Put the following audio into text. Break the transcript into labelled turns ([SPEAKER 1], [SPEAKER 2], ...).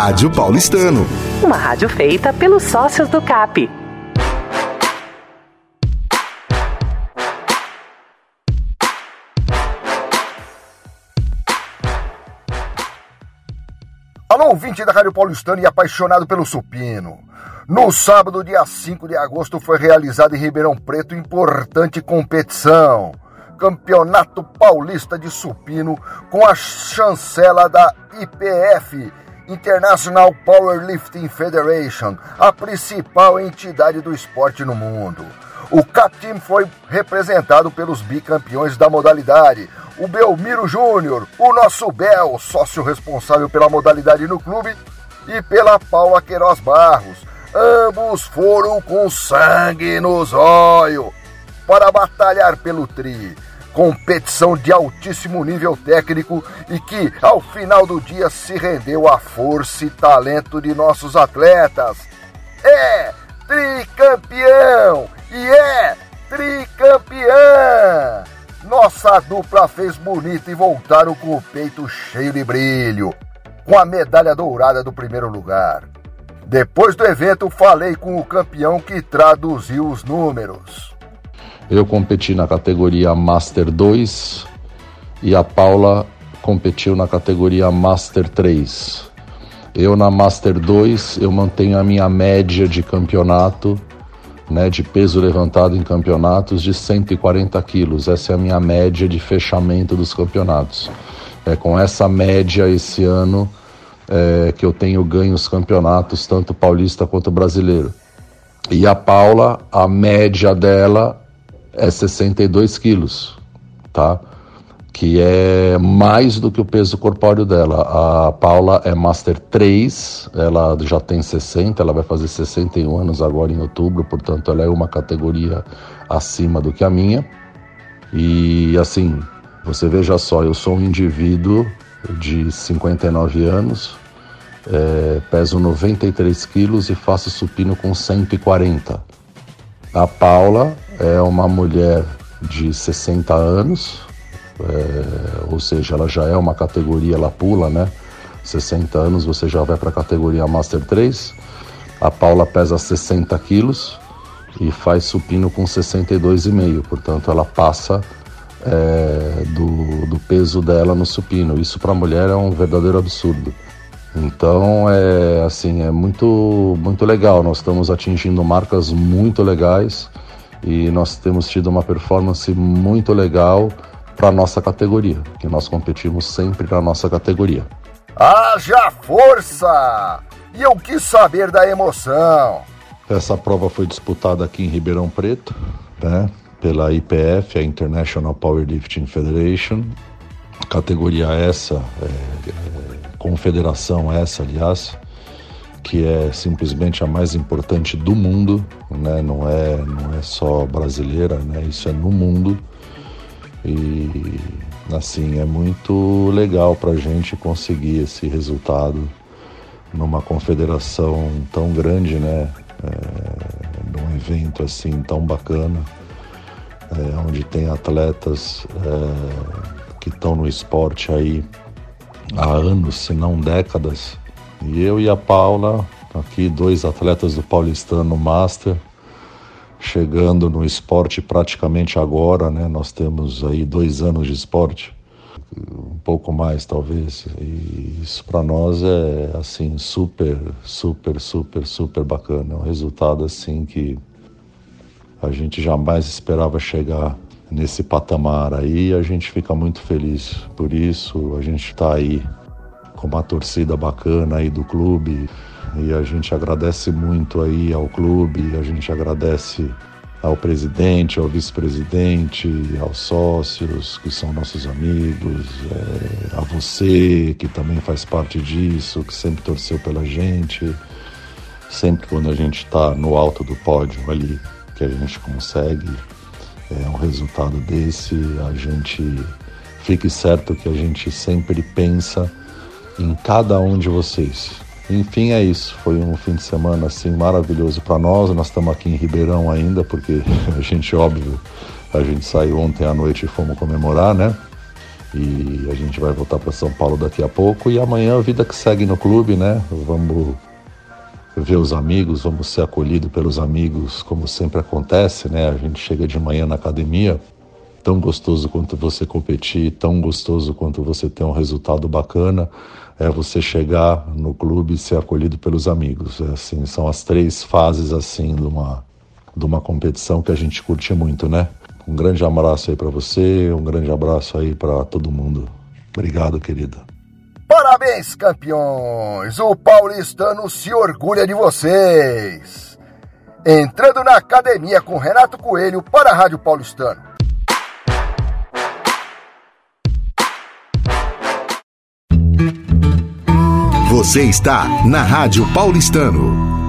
[SPEAKER 1] Rádio Paulistano.
[SPEAKER 2] Uma rádio feita pelos sócios do CAP.
[SPEAKER 3] Alô, ouvinte da Rádio Paulistano e apaixonado pelo supino. No sábado, dia 5 de agosto, foi realizada em Ribeirão Preto importante competição. Campeonato Paulista de Supino com a chancela da IPF, International Powerlifting Federation, a principal entidade do esporte no mundo. O CAP Team foi representado pelos bicampeões da modalidade, o Belmiro Júnior, o nosso Bel, sócio responsável pela modalidade no clube, e pela Paula Queiroz Barros. Ambos foram com sangue nos olhos para batalhar pelo tri. Competição de altíssimo nível técnico e que, ao final do dia, se rendeu à força e talento de nossos atletas. É tricampeão e é tricampeã! Nossa dupla fez bonito e voltaram com o peito cheio de brilho, com a medalha dourada do primeiro lugar. Depois do evento, falei com o campeão que traduziu os números.
[SPEAKER 4] Eu competi na categoria Master 2 e a Paula competiu na categoria Master 3. Eu na Master 2 eu mantenho a minha média de campeonato, né, de peso levantado em campeonatos de 140 quilos. Essa é a minha média de fechamento dos campeonatos. É com essa média esse ano é, que eu tenho ganho os campeonatos, tanto paulista quanto brasileiro. E a Paula, a média dela é 62 quilos, tá? Que é mais do que o peso corpóreo dela. A Paula é Master 3, ela já tem 60, ela vai fazer 61 anos agora em outubro, portanto ela é uma categoria acima do que a minha. E assim, você veja só, eu sou um indivíduo de 59 anos, é, peso 93 quilos e faço supino com 140. A Paula é uma mulher de 60 anos, é, ou seja, ela já é uma categoria, ela pula, né? 60 anos você já vai para a categoria Master 3. A Paula pesa 60 quilos e faz supino com 62,5, portanto ela passa é, do, do peso dela no supino. Isso para a mulher é um verdadeiro absurdo. Então é assim, é muito muito legal. Nós estamos atingindo marcas muito legais e nós temos tido uma performance muito legal para nossa categoria, que nós competimos sempre na nossa categoria.
[SPEAKER 3] Haja força! E eu quis saber da emoção.
[SPEAKER 4] Essa prova foi disputada aqui em Ribeirão Preto, né? Pela IPF, a International Powerlifting Federation. Categoria essa, é, é, confederação essa, aliás, que é simplesmente a mais importante do mundo, né? Não é, não é só brasileira, né? Isso é no mundo. E assim, é muito legal para a gente conseguir esse resultado numa confederação tão grande, né? É, num evento assim tão bacana, é, onde tem atletas é, que estão no esporte aí há anos, se não décadas. E eu e a Paula, aqui dois atletas do Paulistano Master, chegando no esporte praticamente agora, né? Nós temos aí dois anos de esporte, um pouco mais talvez. E isso para nós é assim super, super, super, super bacana. É um resultado assim que a gente jamais esperava chegar nesse patamar aí. A gente fica muito feliz por isso. A gente está aí com uma torcida bacana aí do clube e a gente agradece muito aí ao clube, a gente agradece ao presidente, ao vice-presidente, aos sócios que são nossos amigos, é, a você que também faz parte disso, que sempre torceu pela gente, sempre quando a gente está no alto do pódio ali, que a gente consegue é, um resultado desse, a gente fique certo que a gente sempre pensa em cada um de vocês. Enfim, é isso. Foi um fim de semana assim maravilhoso para nós. Nós estamos aqui em Ribeirão ainda, porque a gente, óbvio, a gente saiu ontem à noite e fomos comemorar, né? E a gente vai voltar para São Paulo daqui a pouco. E amanhã a vida que segue no clube, né? Vamos ver os amigos, vamos ser acolhidos pelos amigos, como sempre acontece, né? A gente chega de manhã na academia, tão gostoso quanto você competir, tão gostoso quanto você ter um resultado bacana, é você chegar no clube e ser acolhido pelos amigos. É assim, são as três fases assim de uma de uma competição que a gente curte muito, né? Um grande abraço aí para você, um grande abraço aí para todo mundo. Obrigado, querida.
[SPEAKER 3] Parabéns, campeões! O paulistano se orgulha de vocês. Entrando na academia com Renato Coelho para a Rádio Paulistano.
[SPEAKER 1] Você está na Rádio Paulistano.